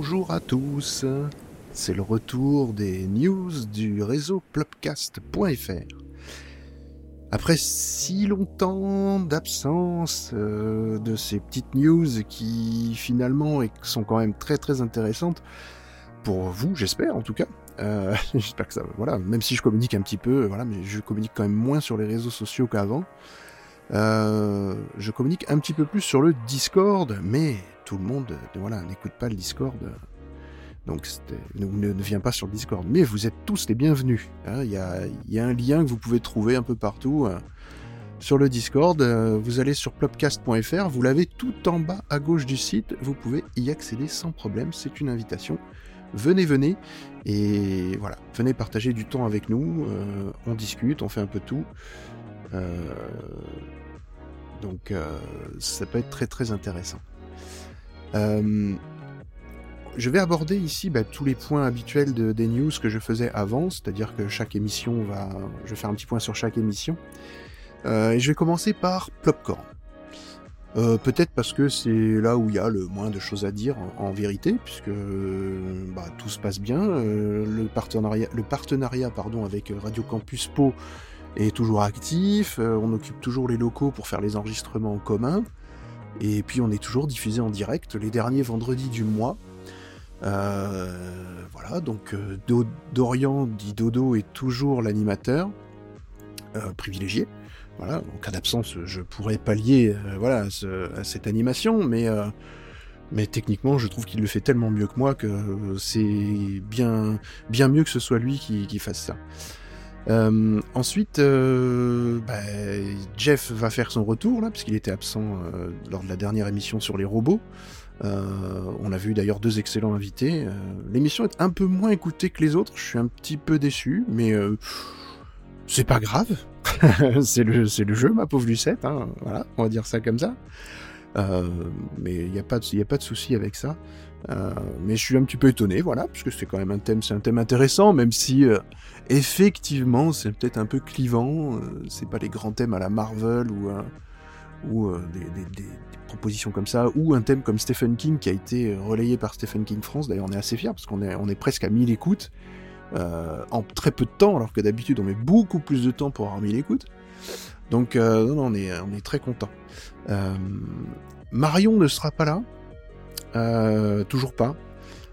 Bonjour à tous, c'est le retour des news du réseau plopcast.fr. Après si longtemps d'absence euh, de ces petites news qui finalement sont quand même très très intéressantes pour vous, j'espère en tout cas. Euh, j'espère que ça, voilà, même si je communique un petit peu, voilà, mais je communique quand même moins sur les réseaux sociaux qu'avant. Euh, je communique un petit peu plus sur le Discord, mais tout le monde, euh, voilà, n'écoute pas le Discord. Donc, ne, ne, vient pas sur le Discord. Mais vous êtes tous les bienvenus. hein. Il y, a, un lien que vous pouvez trouver un peu partout euh, sur le Discord. Euh, vous allez sur plopcast.fr, vous l'avez tout en bas à gauche du site. Vous pouvez y accéder sans problème. C'est une invitation. Venez, venez. Et voilà, venez partager du temps avec nous. on discute, on fait un peu tout. Donc, ça peut être très très intéressant. Euh, je vais aborder ici bah, tous les points habituels de- des news que je faisais avant, c'est-à-dire que chaque émission va. Je vais faire un petit point sur chaque émission. Euh, et je vais commencer par Plopcorn. Euh, Peut-être parce que c'est là où il y a le moins de choses à dire en, vérité, puisque bah, tout se passe bien. Le partenariat, pardon, avec Radio Campus Po est toujours actif. On occupe toujours les locaux pour faire les enregistrements en commun. Et puis on est toujours diffusé en direct les derniers vendredis du mois. Euh, voilà, donc euh, Do- Dorian dit Dodo est toujours l'animateur euh, privilégié. Voilà, en cas d'absence, je pourrais pallier voilà, à, ce- à cette animation, mais, mais techniquement, je trouve qu'il le fait tellement mieux que moi que c'est bien, mieux que ce soit lui qui fasse ça. Euh, ensuite, euh, bah, Jeff va faire son retour là, puisqu'il était absent euh, lors de la dernière émission sur les robots. On a vu d'ailleurs deux excellents invités. L'émission est un peu moins écoutée que les autres. Je suis un petit peu déçu, mais c'est pas grave. c'est le, jeu, ma pauvre Lucette. Hein. Voilà, on va dire ça comme ça. Mais il n'y a pas de souci avec ça. Euh, mais je suis un petit peu étonné, voilà, puisque c'est quand même un thème, c'est un thème intéressant, même si euh, effectivement c'est peut-être un peu clivant. euh, c'est pas les grands thèmes à la Marvel ou ou des, propositions comme ça, ou un thème comme Stephen King qui a été relayé par Stephen King France. D'ailleurs, on est assez fiers parce qu'on est, presque à 1000 écoutes en très peu de temps, alors que d'habitude on met beaucoup plus de temps pour avoir 1000 écoutes. Donc, on est, très content. Marion ne sera pas là, euh, toujours pas,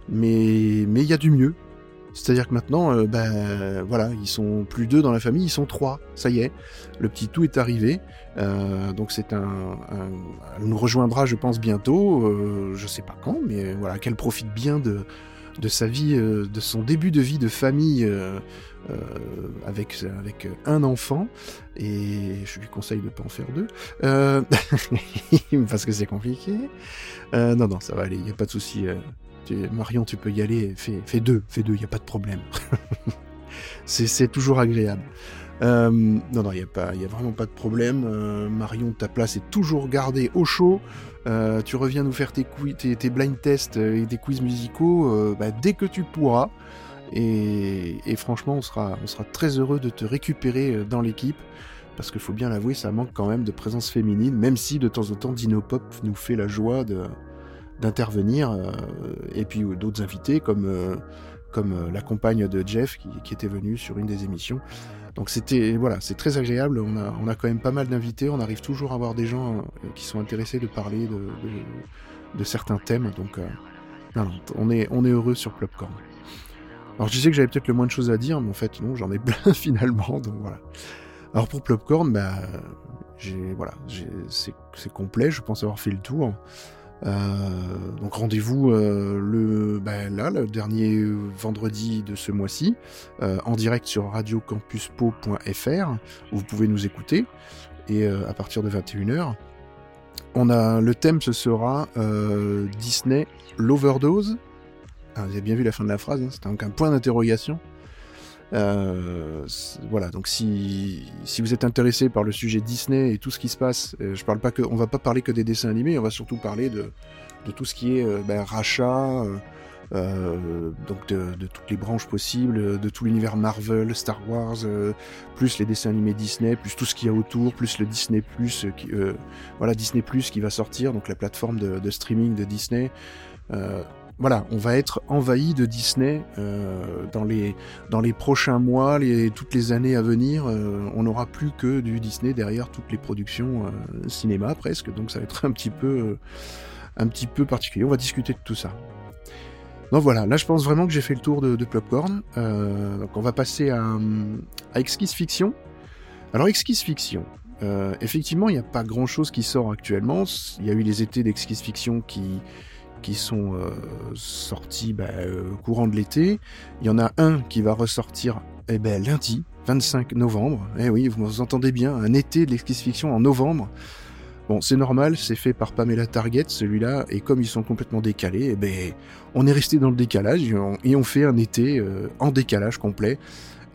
mais mais il y a du mieux. C'est-à-dire que maintenant, euh, ben voilà, ils sont plus deux dans la famille, ils sont trois. Ça y est, le petit tout est arrivé. Euh, donc c'est un, elle nous rejoindra, je pense bientôt. Je sais pas quand, mais voilà, qu'elle profite bien de de sa vie, de son début de vie de famille euh, avec avec un enfant. Et je lui conseille de pas en faire deux, euh, parce que c'est compliqué. Euh, non non, ça va aller, il y a pas de souci. Marion, tu peux y aller, fais, deux, fais deux, il n'y a pas de problème. c'est toujours agréable. Non, non, il n'y a, a vraiment pas de problème. Marion, ta place est toujours gardée au chaud. Tu reviens nous faire tes, tes, tes blind tests et des quiz musicaux bah, dès que tu pourras. Et, franchement, on sera, on sera très heureux de te récupérer euh, dans l'équipe parce qu'il faut bien l'avouer, ça manque quand même de présence féminine, même si de temps en temps Dinopop nous fait la joie d'intervenir, euh, et puis d'autres invités comme, euh, comme la compagne de Jeff qui, était venue sur une des émissions. Donc c'était voilà, c'est très agréable. On a, on a quand même pas mal d'invités. On arrive toujours à avoir des gens qui sont intéressés de parler de, certains thèmes. Donc on est on est heureux sur Plopcorn. Alors je disais que j'avais peut-être le moins de choses à dire, mais en fait non, j'en ai plein finalement. Donc voilà. Alors pour Plopcorn, bah j'ai voilà, c'est complet. Je pense avoir fait le tour. Euh, donc rendez-vous euh, le bah, là le dernier vendredi de ce mois-ci euh, en direct sur radiocampuspo.fr où vous pouvez nous écouter et à partir de 21h on a le thème ce sera Disney l'overdose vous avez bien vu la fin de la phrase hein, c'était donc un point d'interrogation euh, voilà, donc si, si vous êtes intéressé par le sujet Disney et tout ce qui se passe, euh, je parle pas que, on va pas parler que des dessins animés, on va surtout parler de, de tout ce qui est euh, ben, rachat, euh, euh, donc de, de toutes les branches possibles, de tout l'univers Marvel, Star Wars, euh, plus les dessins animés Disney, plus tout ce qu'il y a autour, plus le Disney Plus, voilà Disney Plus qui va sortir, donc la plateforme de, de streaming de Disney. Voilà, on va être envahi de Disney euh, dans les dans les prochains mois, les, toutes les années à venir. euh, on n'aura plus que du Disney derrière toutes les productions euh, cinéma presque, donc ça va être un petit peu euh, un petit peu particulier. On va discuter de tout ça. Donc voilà, là je pense vraiment que j'ai fait le tour de, de Plopcorn. Euh, donc on va passer à, à Exquise Fiction. Alors Exquise Fiction, effectivement il n'y a pas grand chose qui sort actuellement. Il y a eu les étés d'Exquise Fiction qui qui sont euh, sortis bah, euh, courant de l'été. Il y en a un qui va ressortir eh ben, lundi, 25 novembre. Eh oui, vous entendez bien, un été de l'exquise fiction en novembre. Bon, c'est normal, c'est fait par Pamela Target, celui-là, et comme ils sont complètement décalés, eh ben, on est resté dans le décalage et on, fait un été euh, en décalage complet.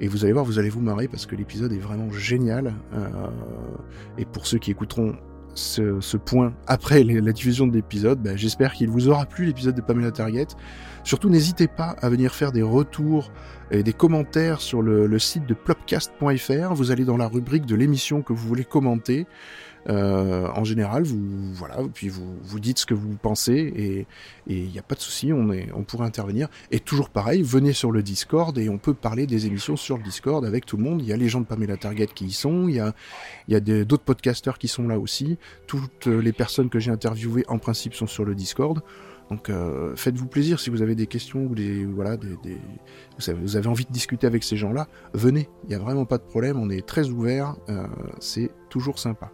Et vous allez voir, vous allez vous marrer parce que l'épisode est vraiment génial. Et pour ceux qui écouteront ce, ce point après la diffusion de l'épisode, ben, j'espère qu'il vous aura plu l'épisode de Pamela Target. Surtout, n'hésitez pas à venir faire des retours et des commentaires sur le site de plopcast.fr. Vous allez dans la rubrique de l'émission que vous voulez commenter. Euh, en général, vous voilà, puis vous dites ce que vous pensez et il n'y a pas de souci, on pourrait intervenir. Et toujours pareil, venez sur le Discord et on peut parler des émissions sur le Discord avec tout le monde. Il y a les gens de Pamela Target qui y sont, il y a d'autres podcasteurs qui sont là aussi. Toutes les personnes que j'ai interviewées en principe sont sur le Discord. Donc euh, faites-vous plaisir si vous avez des questions ou des voilà vous avez envie de discuter avec ces gens-là, venez. Il n'y a vraiment pas de problème, on est très ouvert, euh, c'est toujours sympa.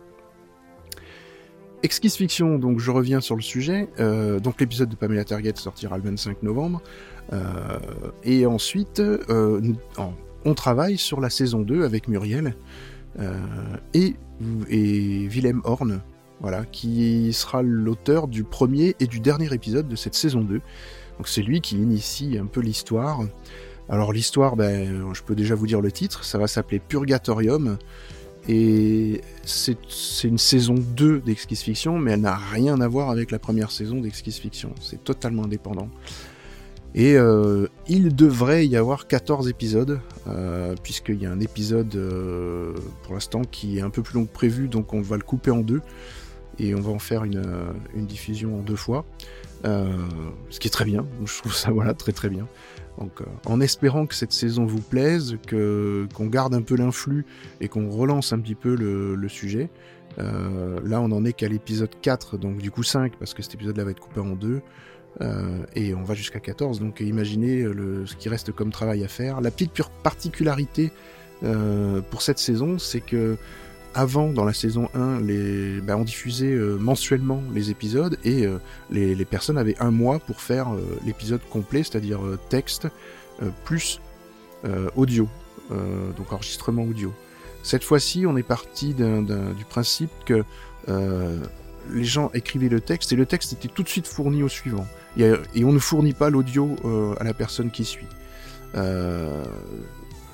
Exquise Fiction, donc je reviens sur le sujet. Euh, donc l'épisode de Pamela Target sortira le 25 novembre. Euh, et ensuite, euh, on travaille sur la saison 2 avec Muriel et, et Willem Horn, voilà, qui sera l'auteur du premier et du dernier épisode de cette saison 2. Donc c'est lui qui initie un peu l'histoire. Alors l'histoire, ben, je peux déjà vous dire le titre, ça va s'appeler Purgatorium. Et c'est une saison 2 d'Exquise Fiction, mais elle n'a rien à voir avec la première saison d'Exquise Fiction. C'est totalement indépendant. Et euh, il devrait y avoir 14 épisodes, euh, puisqu'il y a un épisode euh, pour l'instant qui est un peu plus long que prévu, donc on va le couper en deux, et on va en faire une, une diffusion en deux fois. Ce qui est très bien, je trouve ça voilà très très bien. Euh, en espérant que cette saison vous plaise, que qu'on garde un peu l'influx et qu'on relance un petit peu le, sujet. Euh, là on en est qu'à l'épisode 4, donc du coup 5, parce que cet épisode là va être coupé en deux. Euh, et on va jusqu'à 14, donc imaginez ce qui reste comme travail à faire. La petite pure particularité pour cette saison, c'est que avant, dans la saison 1, les, ben, on diffusait euh, mensuellement les épisodes et euh, les, personnes avaient un mois pour faire euh, l'épisode complet, c'est-à-dire texte plus audio, donc enregistrement audio. Cette fois-ci, on est parti du principe que les gens écrivaient le texte et le texte était tout de suite fourni au suivant. Et on ne fournit pas l'audio à la personne qui suit.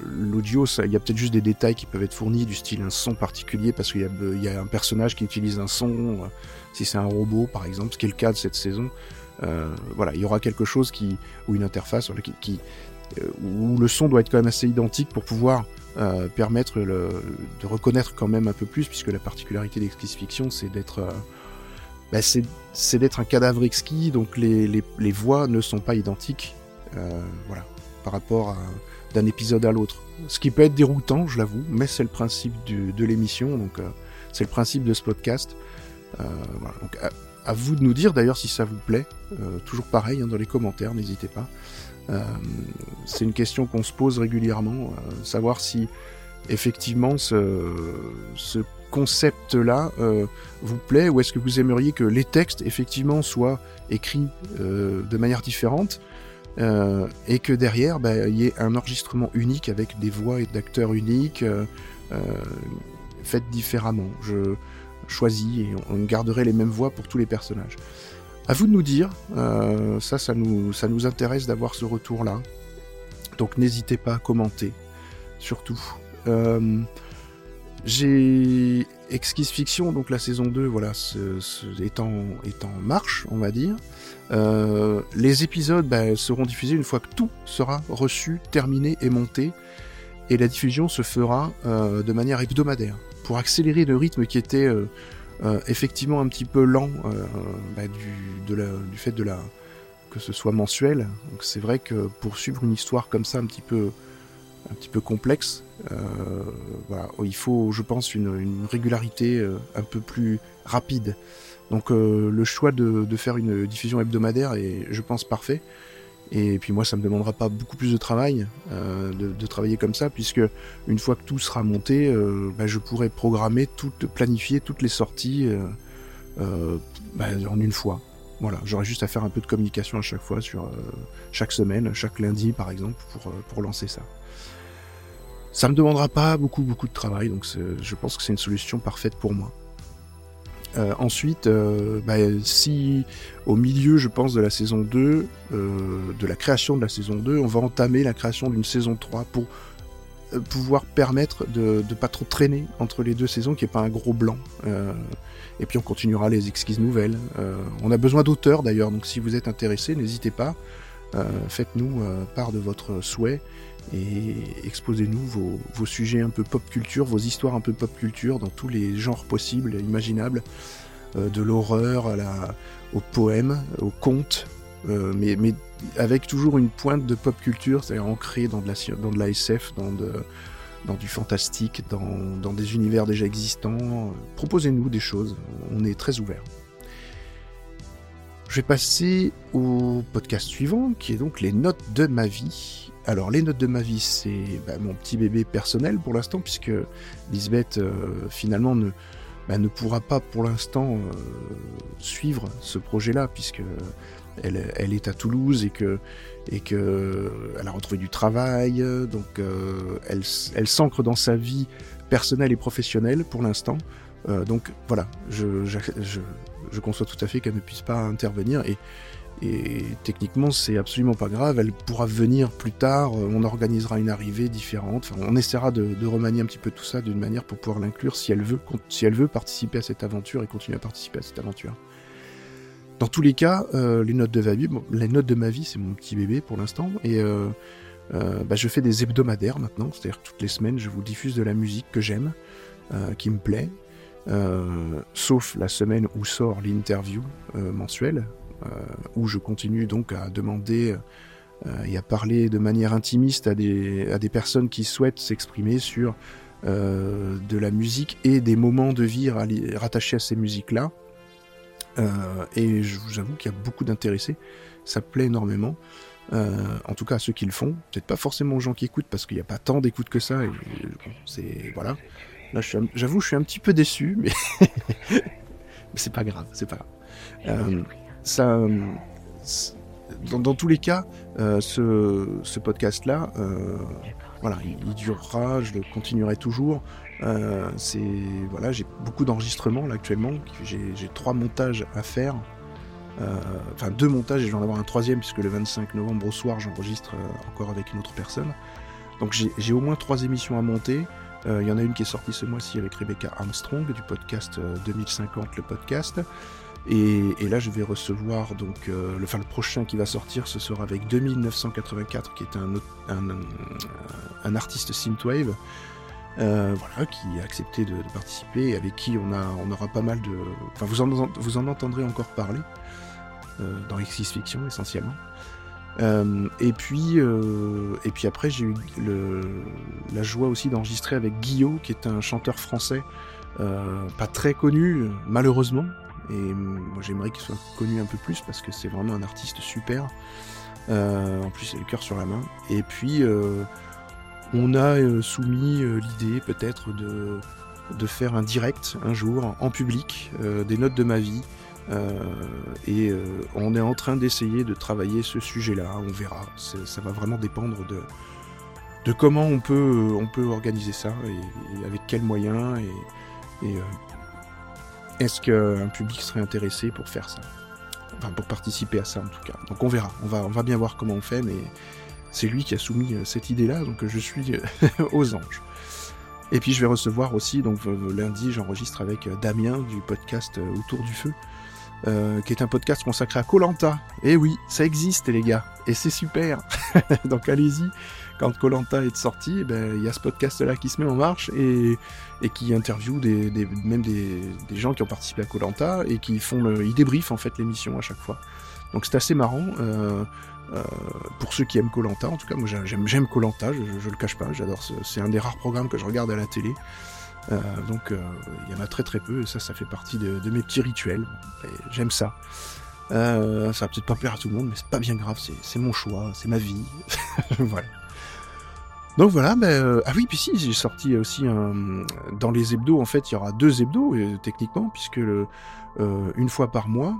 L'audio, il y a peut-être juste des détails qui peuvent être fournis, du style un son particulier, parce qu'il y, a- un personnage qui utilise un son, euh, si c'est un robot par exemple, ce qui est le cas de cette saison. Euh, voilà, il y aura quelque chose qui, ou une interface qui, qui, euh, où le son doit être quand même assez identique pour pouvoir permettre de reconnaître quand même un peu plus, puisque la particularité d'Exquise Fiction, c'est d'être bah, c'est d'être un cadavre exquis, donc les, les, les, voix ne sont pas identiques, voilà, par rapport d'un épisode à l'autre. Ce qui peut être déroutant, je l'avoue, mais c'est le principe de l'émission, donc euh, c'est le principe de ce podcast. Euh, voilà, donc à, vous de nous dire d'ailleurs si ça vous plaît, euh, toujours pareil hein, dans les commentaires, n'hésitez pas. Euh, c'est une question qu'on se pose régulièrement, savoir si effectivement ce, ce concept-là vous plaît ou est-ce que vous aimeriez que les textes effectivement soient écrits de manière différente euh, et que derrière bah, il y ait un enregistrement unique avec des voix et d'acteurs uniques euh, euh, faites différemment. Je choisis et on garderait les mêmes voix pour tous les personnages. À vous de nous dire, ça, ça nous, ça nous intéresse d'avoir ce retour-là. Donc n'hésitez pas à commenter, surtout. J'ai Exquise Fiction, donc la saison 2, voilà, est, en, est en marche, on va dire. Euh, les épisodes bah, seront diffusés une fois que tout sera reçu, terminé et monté. Et la diffusion se fera euh, de manière hebdomadaire. Pour accélérer le rythme qui était euh, effectivement un petit peu lent bah, du, fait de la que ce soit mensuel. Donc c'est vrai que pour suivre une histoire comme ça un petit peu un petit peu complexe, il faut, je pense, une, régularité un peu plus rapide. Donc euh, le choix de, faire une diffusion hebdomadaire est, je pense, parfait. Et puis moi, ça me demandera pas beaucoup plus de travail euh, de, travailler comme ça, puisque une fois que tout sera monté, euh, bah, je pourrai programmer, toutes, planifier toutes les sorties bah, en une fois. Voilà, j'aurai juste à faire un peu de communication à chaque fois sur chaque semaine, chaque lundi par exemple, pour, lancer ça. Ça me demandera pas beaucoup beaucoup de travail, donc je pense que c'est une solution parfaite pour moi. Euh, ensuite, euh, bah, si au milieu, je pense, de la saison 2, euh, de la création de la saison 2, on va entamer la création d'une saison 3 pour pouvoir permettre de ne pas trop traîner entre les deux saisons, qu'il n'y ait pas un gros blanc. Et puis on continuera les exquises nouvelles. On a besoin d'auteurs d'ailleurs, donc si vous êtes intéressé, n'hésitez pas. Faites-nous part de votre souhait et exposez-nous vos, sujets un peu pop culture, vos histoires un peu pop culture dans tous les genres possibles imaginables, euh, de l'horreur au poème, au conte, euh, mais, mais avec toujours une pointe de pop culture, c'est-à-dire ancrée dans de la, dans de SF, dans, de, dans du fantastique, dans, dans des univers déjà existants. Proposez-nous des choses, on est très ouverts. Je vais passer au podcast suivant, qui est donc les notes de ma vie. Alors, les notes de ma vie, c'est bah, mon petit bébé personnel pour l'instant, puisque Lisbeth, euh, finalement, ne, bah, ne pourra pas pour l'instant euh, suivre ce projet-là, puisque elle, elle, est à Toulouse et que et que elle a retrouvé du travail, donc euh, elle, elle s'ancre dans sa vie personnelle et professionnelle pour l'instant. Euh, donc voilà, je, je, je, je, conçois tout à fait qu'elle ne puisse pas intervenir et, et techniquement c'est absolument pas grave, elle pourra venir plus tard, on organisera une arrivée différente, on essaiera de, remanier un petit peu tout ça d'une manière pour pouvoir l'inclure si elle veut, participer à cette aventure et continuer à participer à cette aventure. Dans tous les cas, euh, les notes de ma vie, les notes de ma vie, c'est mon petit bébé pour l'instant, et euh, euh, bah, je fais des hebdomadaires maintenant, c'est-à-dire toutes les semaines, je vous diffuse de la musique que j'aime, euh, qui me plaît, euh, sauf la semaine où sort l'interview euh, mensuelle, euh, où je continue donc à demander et à parler de manière intimiste à des, à des personnes qui souhaitent s'exprimer sur de la musique et des moments de vie rattachés à ces musiques-là. et je vous avoue qu'il y a beaucoup d'intéressés, ça plaît énormément. Euh, en tout cas à ceux qui le font, peut-être pas forcément aux gens qui écoutent parce qu'il n'y a pas tant d'écoute que ça. Et, bon, c'est voilà. Là, j'avoue, je suis un petit peu déçu, mais, mais c'est pas grave, c'est pas grave. Euh, ça, dans, dans, tous les cas, euh, ce, podcast-là, euh, voilà, il, durera, je le continuerai toujours. Euh, c'est voilà, j'ai beaucoup d'enregistrements là actuellement. J'ai trois montages à faire. Enfin, deux montages et je vais en avoir un troisième puisque le 25 novembre au soir, j'enregistre encore avec une autre personne. Donc j'ai au moins trois émissions à monter. Il euh, y en a une qui est sortie ce mois-ci avec Rebecca Armstrong du podcast euh, 2050, le podcast. Et, et là, je vais recevoir donc euh, le, enfin, le prochain qui va sortir, ce sera avec 2984, qui est un, un, un, artiste synthwave. Euh, voilà, qui a accepté de, de participer et avec qui on, a, on aura pas mal de. Enfin, vous en, vous en entendrez encore parler euh, dans Exis Fiction essentiellement. Euh, et puis, euh, et puis après, j'ai eu le, la joie aussi d'enregistrer avec Guillaume, qui est un chanteur français, euh, pas très connu, malheureusement. Et euh, moi, j'aimerais qu'il soit connu un peu plus parce que c'est vraiment un artiste super. Euh, en plus, il a le cœur sur la main. Et puis, euh, on a euh, soumis l'idée peut-être de, de faire un direct un jour en public des notes de ma vie. Et on est en train d'essayer de travailler ce sujet-là, on verra. Ça va vraiment dépendre de, de comment on peut, on peut organiser ça et, avec quels moyens et, est-ce qu'un public serait intéressé pour faire ça? Enfin, pour participer à ça en tout cas. Donc on verra, on va, bien voir comment on fait, mais c'est lui qui a soumis euh, cette idée-là, donc euh, je suis euh, aux anges. Et puis je vais recevoir aussi, donc lundi, j'enregistre avec Damien du podcast Autour du Feu, euh, qui est un podcast consacré à Colanta. Et oui, ça existe les gars, et c'est super. donc allez-y, quand Colanta est sorti, eh ben, il y a ce podcast-là qui se met en marche et, qui interviewe même des, gens qui ont participé à Colanta et qui font ils débriefent en fait l'émission à chaque fois. Donc c'est assez marrant. Euh, euh, pour ceux qui aiment Colanta, en tout cas, moi j'ai- j'aime Colanta, je, je, le cache pas, j'adore. ce- C'est un des rares programmes que je regarde à la télé. Euh, donc il y en a très très peu et ça, ça fait partie de, de mes petits rituels. Et J'aime ça. Ça va peut-être pas plaire à tout le monde, mais c'est pas bien grave, c'est mon choix, c'est ma vie. voilà. Donc voilà, ben, euh, ah oui, puis si, j'ai sorti aussi dans les hebdos, en fait, il y aura deux hebdos, euh, techniquement, puisque euh, une fois par mois,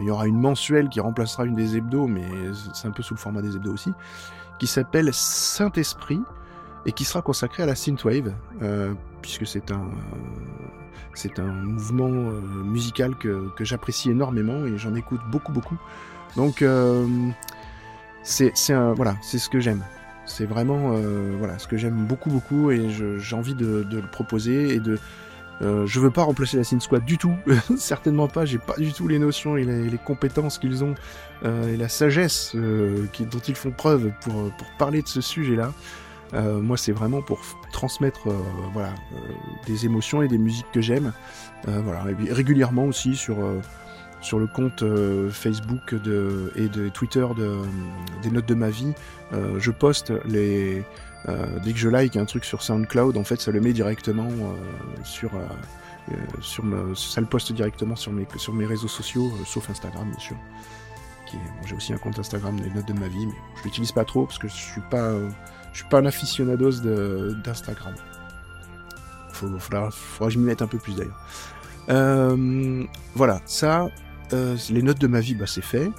il y aura une mensuelle qui remplacera une des hebdos, mais c'est un peu sous le format des hebdos aussi, qui s'appelle Saint-Esprit, et qui sera consacrée à la synthwave, puisque c'est un, mouvement musical que, j'apprécie énormément, et j'en écoute beaucoup, beaucoup. Donc, c'est c'est voilà, c'est ce que j'aime. C'est vraiment euh, voilà ce que j'aime beaucoup beaucoup et j'ai envie de, le proposer et de euh, je veux pas remplacer la Synth Squad du tout, certainement pas. J'ai pas du tout les notions et les, compétences qu'ils ont euh, et la sagesse dont ils font preuve pour pour parler de ce sujet-là. Moi, c'est vraiment pour transmettre voilà des émotions et des musiques que j'aime. Voilà régulièrement aussi sur sur le compte euh, Facebook et de Twitter de, des notes de ma vie, euh, je poste les euh, dès que je like un truc sur SoundCloud, en fait, ça le met directement sur sur ça le poste directement sur mes sur mes réseaux sociaux, sauf Instagram bien sûr. J'ai aussi un compte Instagram des notes de ma vie, mais je l'utilise pas trop parce que je suis pas je suis pas un aficionados d'Instagram. Faudra, faudra que je m'y mette un peu plus d'ailleurs. Voilà, ça, euh, les notes de ma vie, bah, c'est fait.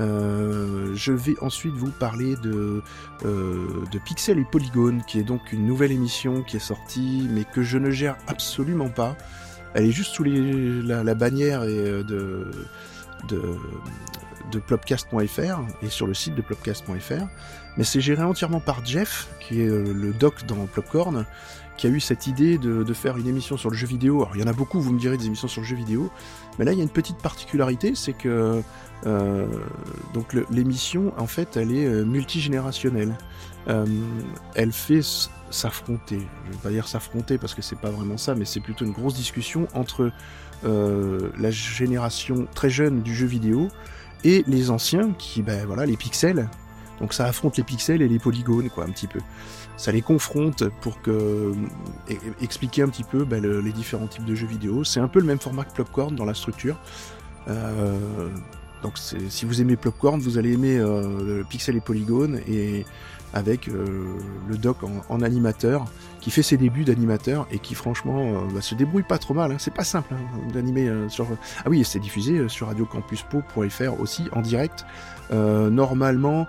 Euh, je vais ensuite vous parler de, euh, Pixel et Polygone, qui est donc une nouvelle émission qui est sortie, mais que je ne gère absolument pas. Elle est juste sous la, bannière de, de, plopcast.fr et sur le site de plopcast.fr. Mais c'est géré entièrement par Jeff, qui est le doc dans Plopcorn, qui a eu cette idée de, de faire une émission sur le jeu vidéo. Alors il y en a beaucoup, vous me direz, des émissions sur le jeu vidéo, mais là il y a une petite particularité, c'est que euh, l'émission, en fait, elle est euh, multigénérationnelle. Euh, elle fait s'affronter, je vais pas dire s'affronter parce que c'est pas vraiment ça, mais c'est plutôt une grosse discussion entre la génération très jeune du jeu vidéo et les anciens qui, ben voilà, les pixels. Donc ça affronte les pixels et les polygones, quoi, un petit peu. Ça les confronte pour que e- expliquer un petit peu le- les différents types de jeux vidéo. C'est un peu le même format que Plopcorn dans la structure. Euh, donc si vous aimez Plopcorn, vous allez aimer euh, le Pixel et Polygone et avec euh, le doc en, animateur qui fait ses débuts d'animateur et qui franchement euh, bah, se débrouille pas trop mal. hein. C'est pas simple hein, d'animer euh, sur. Ah oui, c'est diffusé sur radiocampuspo.fr aussi en direct. Normalement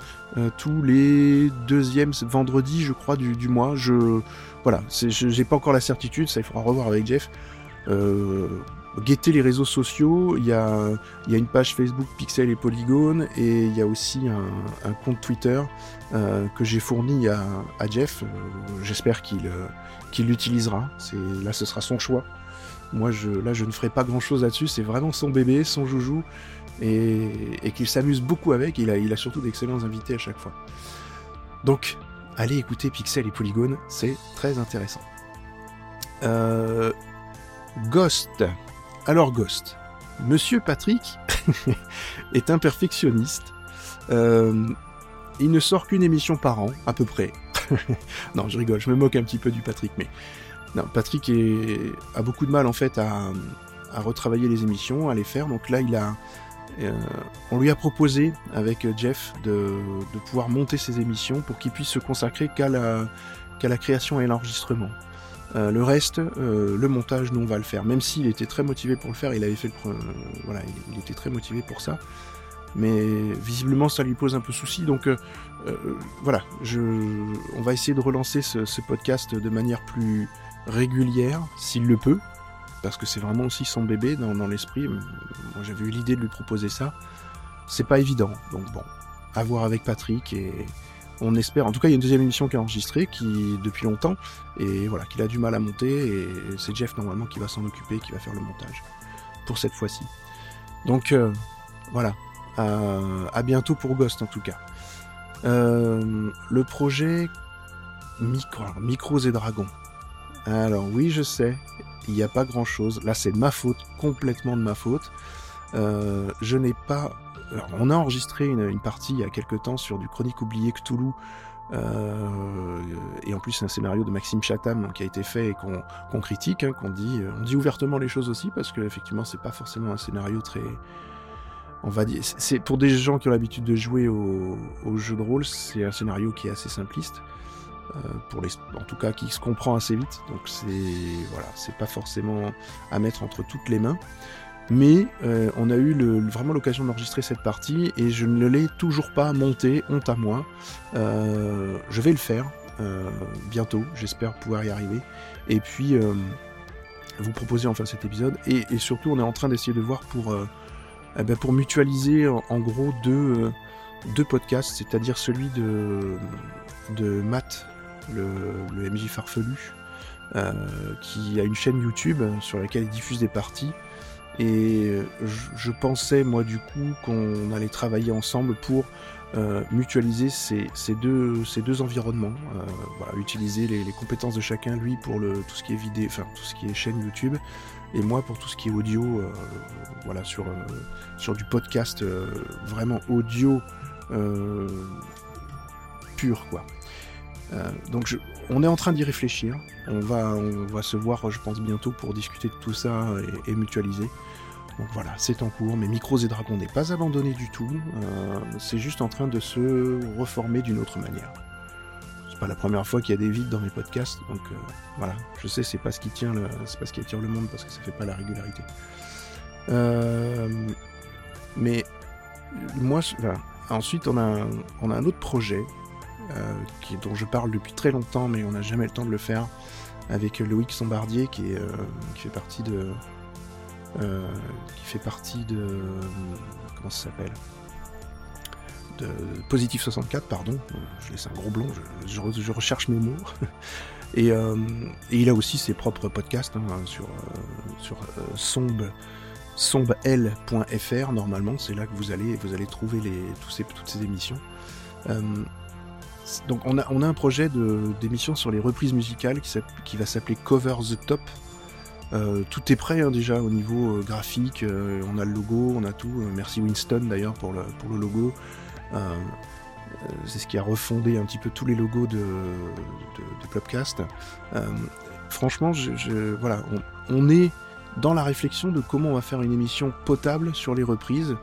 tous les deuxièmes vendredis, je crois, du, du mois. Je voilà, j'ai pas encore la certitude, ça il faudra revoir avec Jeff. Guettez les réseaux sociaux, il y a, une page Facebook Pixel et Polygone et il y a aussi un, compte Twitter euh, que j'ai fourni à, Jeff. Euh, J'espère qu'il euh, l'utilisera. Là, ce sera son choix. Moi, je, là, je ne ferai pas grand-chose là-dessus. C'est vraiment son bébé, son joujou, et, qu'il s'amuse beaucoup avec. Il a, il a surtout d'excellents invités à chaque fois. Donc, allez écouter Pixel et Polygone, c'est très intéressant. Euh, Ghost. Alors Ghost. Monsieur Patrick est un perfectionniste. Euh, il ne sort qu'une émission par an, à peu près. non, je rigole, je me moque un petit peu du Patrick, mais non, Patrick a beaucoup de mal en fait à, retravailler les émissions, à les faire. Donc là, euh, on lui a proposé avec Jeff de, pouvoir monter ses émissions pour qu'il puisse se consacrer qu'à la création et l'enregistrement. Euh, le reste, euh, le montage, nous on va le faire. Même s'il était très motivé pour le faire, il avait fait le, voilà, il, était très motivé pour ça. Mais visiblement, ça lui pose un peu souci. Donc voilà, je, on va essayer de relancer ce podcast de manière plus, régulière, s'il le peut, parce que c'est vraiment aussi son bébé dans, l'esprit. Moi, j'avais eu l'idée de lui proposer ça. C'est pas évident, donc bon, à voir avec Patrick et on espère. En tout cas, il y a une deuxième émission qui est enregistrée, qui depuis longtemps, et voilà, qu'il a du mal à monter, et c'est Jeff normalement qui va s'en occuper, qui va faire le montage pour cette fois-ci. Donc euh, voilà, à, bientôt pour Ghost en tout cas. Euh, le projet Micro, Micros et Dragons. Alors oui, je sais, il n'y a pas grand-chose. Là, c'est de ma faute, complètement de ma faute. Euh, je n'ai pas... on a enregistré une, partie il y a quelques temps sur du Chronique oublié Cthulhu. Euh, et en plus, c'est un scénario de Maxime Chatham qui a été fait et qu'on critique, hein, qu'on dit, on dit ouvertement les choses aussi parce que effectivement, c'est pas forcément un scénario très, on va dire, c'est pour des gens qui ont l'habitude de jouer au, au jeu de rôle, c'est un scénario qui est assez simpliste. Euh, pour les, en tout cas qui se comprend assez vite. Donc c'est voilà, c'est pas forcément à mettre entre toutes les mains. Mais euh, on a eu le, vraiment l'occasion d'enregistrer cette partie et je ne l'ai toujours pas monté, honte à moi. Euh, je vais le faire bientôt, j'espère pouvoir y arriver. Et puis vous proposer enfin cet épisode. Et, surtout, on est en train d'essayer de voir pour, eh ben, pour mutualiser en, gros deux, deux podcasts, c'est-à-dire celui de, de Matt le, MJ Farfelu, euh, qui a une chaîne YouTube sur laquelle il diffuse des parties. Et je, pensais, moi, du coup, qu'on allait travailler ensemble pour euh, mutualiser ces, deux, environnements. Euh, utiliser les, compétences de chacun, lui, pour tout ce qui est vidéo, enfin, tout ce qui est chaîne YouTube, et moi pour tout ce qui est audio, voilà, sur, du podcast vraiment audio pur, quoi. Euh, donc on est en train d'y réfléchir. On va se voir, je pense, bientôt pour discuter de tout ça et, mutualiser. Donc voilà, c'est en cours, mais Micros et Dragons n'est pas abandonné du tout. Euh, c'est juste en train de se reformer d'une autre manière. C'est pas la première fois qu'il y a des vides dans mes podcasts, donc euh, voilà. Je sais, c'est pas ce qui tient le, c'est pas ce qui attire le monde parce que ça fait pas la régularité. mais moi, ensuite on a, on a un autre projet euh, dont je parle depuis très longtemps, mais on n'a jamais le temps de le faire, avec Loïc Sombardier, euh, qui fait partie de. Euh, qui fait partie de. Comment ça s'appelle de Positif 64, pardon. Je laisse un gros blond, je, recherche mes mots. et, il a aussi ses propres podcasts hein, sur, sur somb sombl.fr normalement, c'est là que vous allez, vous allez trouver les, toutes ces émissions. Donc on a, on a un projet d'émission sur les reprises musicales qui, va s'appeler Cover the Top. Euh, tout est prêt hein, déjà au niveau euh, graphique, euh, on a le logo, on a tout. merci Winston d'ailleurs pour le, pour le logo. c'est ce qui a refondé un petit peu tous les logos de, de, Clubcast. franchement, je, voilà, on, est dans la réflexion de comment on va faire une émission potable sur les reprises.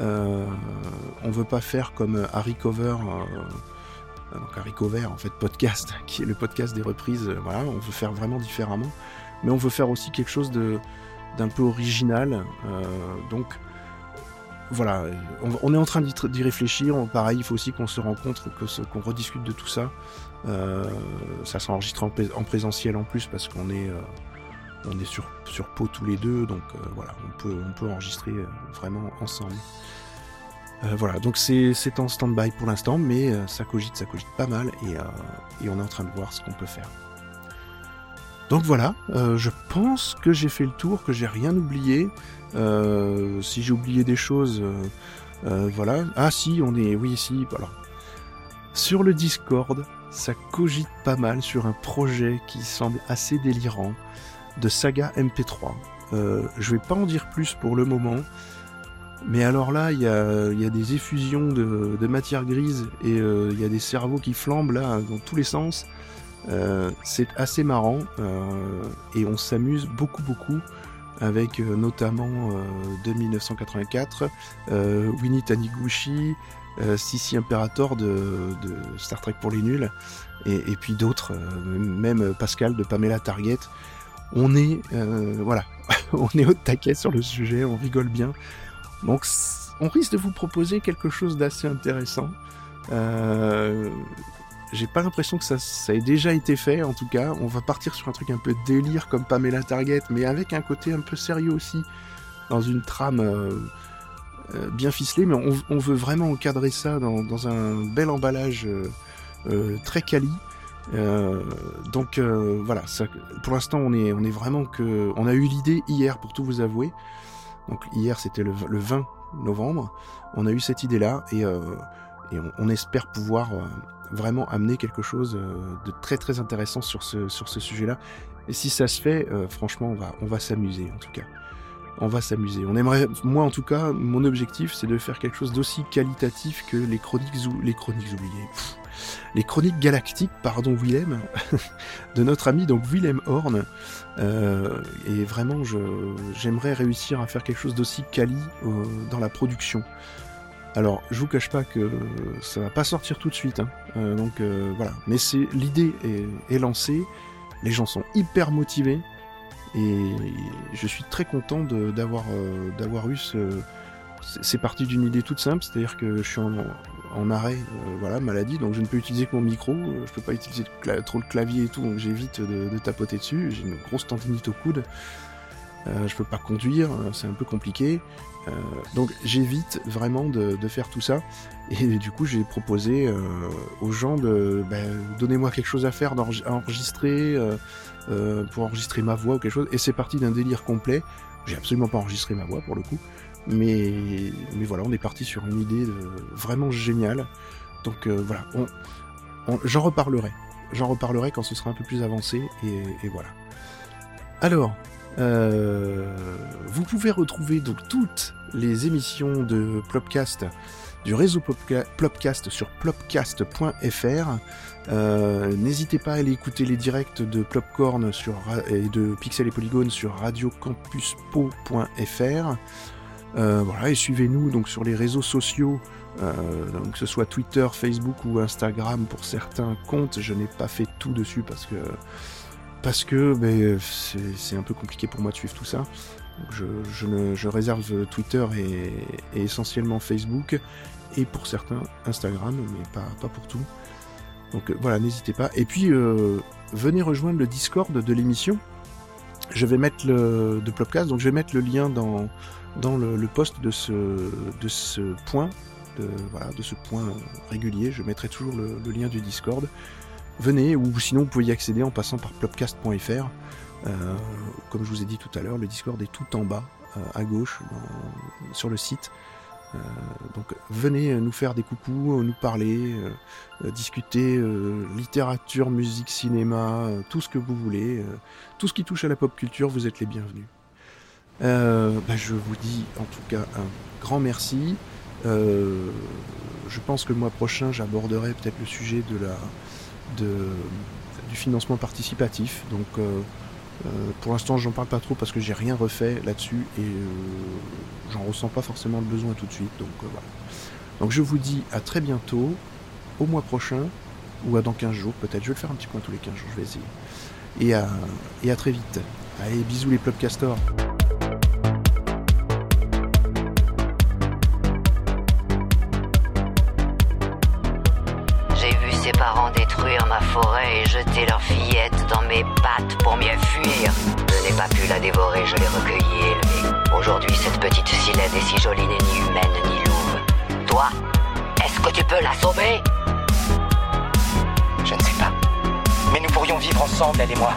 on veut pas faire comme Harry Cover donc Haricot Vert, en fait, podcast, qui est le podcast des reprises. Voilà, on veut faire vraiment différemment, mais on veut faire aussi quelque chose de d'un peu original. Euh, donc voilà, on, est en train d'y réfléchir. Pareil, il faut aussi qu'on se rencontre, qu'on rediscute de tout ça. ça s'enregistre en, en, présentiel en plus parce qu'on est on est sur, sur pot tous les deux, donc voilà, on peut, on peut enregistrer vraiment ensemble. Euh, voilà, donc c'est en stand-by pour l'instant, mais euh, ça cogite, ça cogite pas mal, euh, et, on est en train de voir ce qu'on peut faire. Donc voilà, euh, je pense que j'ai fait le tour, que j'ai rien oublié. Euh, si j'ai oublié des choses, euh, voilà. Ah si, on est, oui, si. Alors, sur le Discord, ça cogite pas mal sur un projet qui semble assez délirant de saga MP3. Euh, je vais pas en dire plus pour le moment, mais alors là, il y a, des effusions de, de matière grise et il y a des cerveaux qui flambent là dans tous les sens. Euh, c'est assez marrant euh, et on s'amuse beaucoup beaucoup avec euh, notamment de 1984 euh, Winnie Taniguchi, Sissi Imperator de, Star Trek pour les nuls et, puis d'autres, même Pascal de Pamela Target. On est voilà, on est au taquet sur le sujet, on rigole bien. Donc on risque de vous proposer quelque chose d'assez intéressant. J'ai pas l'impression que ça, ait déjà été fait, en tout cas. On va partir sur un truc un peu délire comme Pamela Target, mais avec un côté un peu sérieux aussi, dans une trame euh, euh, bien ficelée. Mais on, veut vraiment encadrer ça dans, un bel emballage euh, très quali. Donc voilà, pour l'instant on est, vraiment que, on a eu l'idée hier pour tout vous avouer. Donc hier c'était le, le 20 novembre, on a eu cette idée là et, on, espère pouvoir vraiment amener quelque chose euh, de très très intéressant sur ce, sur ce sujet-là. Et si ça se fait, euh, franchement, on va, on va s'amuser en tout cas. On va s'amuser. On aimerait, moi en tout cas, mon objectif, c'est de faire quelque chose d'aussi qualitatif que les chroniques, ou- les chroniques oubliées, les chroniques galactiques, pardon Willem, de notre ami donc Willem Horn. Euh, et vraiment, j'aimerais réussir à faire quelque chose d'aussi quali dans la production. Alors, je vous cache pas que ça va pas sortir tout de suite, hein. Euh, donc euh, voilà. Mais c'est l'idée est, lancée, les gens sont hyper motivés et je suis très content d'avoir euh, d'avoir eu ce. c'est- parti d'une idée toute simple, c'est-à-dire que je suis en, arrêt, voilà, maladie, donc je ne peux utiliser que mon micro, je peux pas utiliser trop le clavier et tout, donc j'évite de, de tapoter dessus. J'ai une grosse tendinite au coude, je peux pas conduire, c'est un peu compliqué. Euh, donc j'évite vraiment de, faire tout ça. Et du coup j'ai proposé euh, aux gens de ben, donnez-moi quelque chose à faire, à enregistrer, euh, pour enregistrer ma voix ou quelque chose. Et c'est parti d'un délire complet. J'ai absolument pas enregistré ma voix pour le coup. Mais, mais voilà, on est parti sur une idée vraiment géniale. Donc voilà, on, j'en reparlerai. J'en reparlerai quand ce sera un peu plus avancé. Et voilà. Alors, euh, vous pouvez retrouver donc toutes les émissions de Plopcast du réseau Plopca- Plopcast sur plopcast.fr. Euh, N'hésitez pas à aller écouter les directs de Plopcorn et de Pixel et Polygone sur radiocampuspo.fr. Euh, voilà, et suivez-nous donc sur les réseaux sociaux, euh, que ce soit Twitter, Facebook ou Instagram pour certains comptes. Je n'ai pas fait tout dessus parce que parce que ben, c'est un peu compliqué pour moi de suivre tout ça. Je, réserve Twitter et, essentiellement Facebook, et pour certains Instagram, mais pas, pour tout. Donc euh, voilà, n'hésitez pas. Et puis, euh, venez rejoindre le Discord de l'émission. Je vais mettre le de Plopcast, donc je vais mettre le lien dans, dans le, post de ce, de ce point, voilà, de ce point régulier. Je mettrai toujours le lien du Discord. Venez, ou sinon vous pouvez y accéder en passant par plopcast.fr. Euh, comme je vous ai dit tout à l'heure, le Discord est tout en bas, euh, à gauche, sur le site. Euh, donc venez nous faire des coucous, euh, nous parler, euh, discuter littérature, musique, cinéma, tout ce que vous voulez, tout ce qui touche à la pop culture, vous êtes les bienvenus. Bah, je vous dis en tout cas un grand merci. Je pense que le mois prochain, j'aborderai peut-être le sujet de la, de, du financement participatif. Donc euh, euh, pour l'instant, j'en parle pas trop parce que j'ai rien refait là-dessus et euh, j'en ressens pas forcément le besoin tout de suite. Donc euh, voilà. Donc je vous dis à très bientôt, au mois prochain ou à dans 15 jours peut-être. Je vais faire un petit point tous les 15 jours, je vais essayer. Et à, et à très vite. Allez, bisous les Plopcastors. Ses parents détruire ma forêt et jeter leur fillette dans mes pattes pour mieux fuir. Je n'ai pas pu la dévorer, je l'ai recueillie et élevée. Aujourd'hui, cette petite silette est si jolie, n'est ni humaine ni louve. Toi, est-ce que tu peux la sauver Je ne sais pas. Mais nous pourrions vivre ensemble, elle et moi.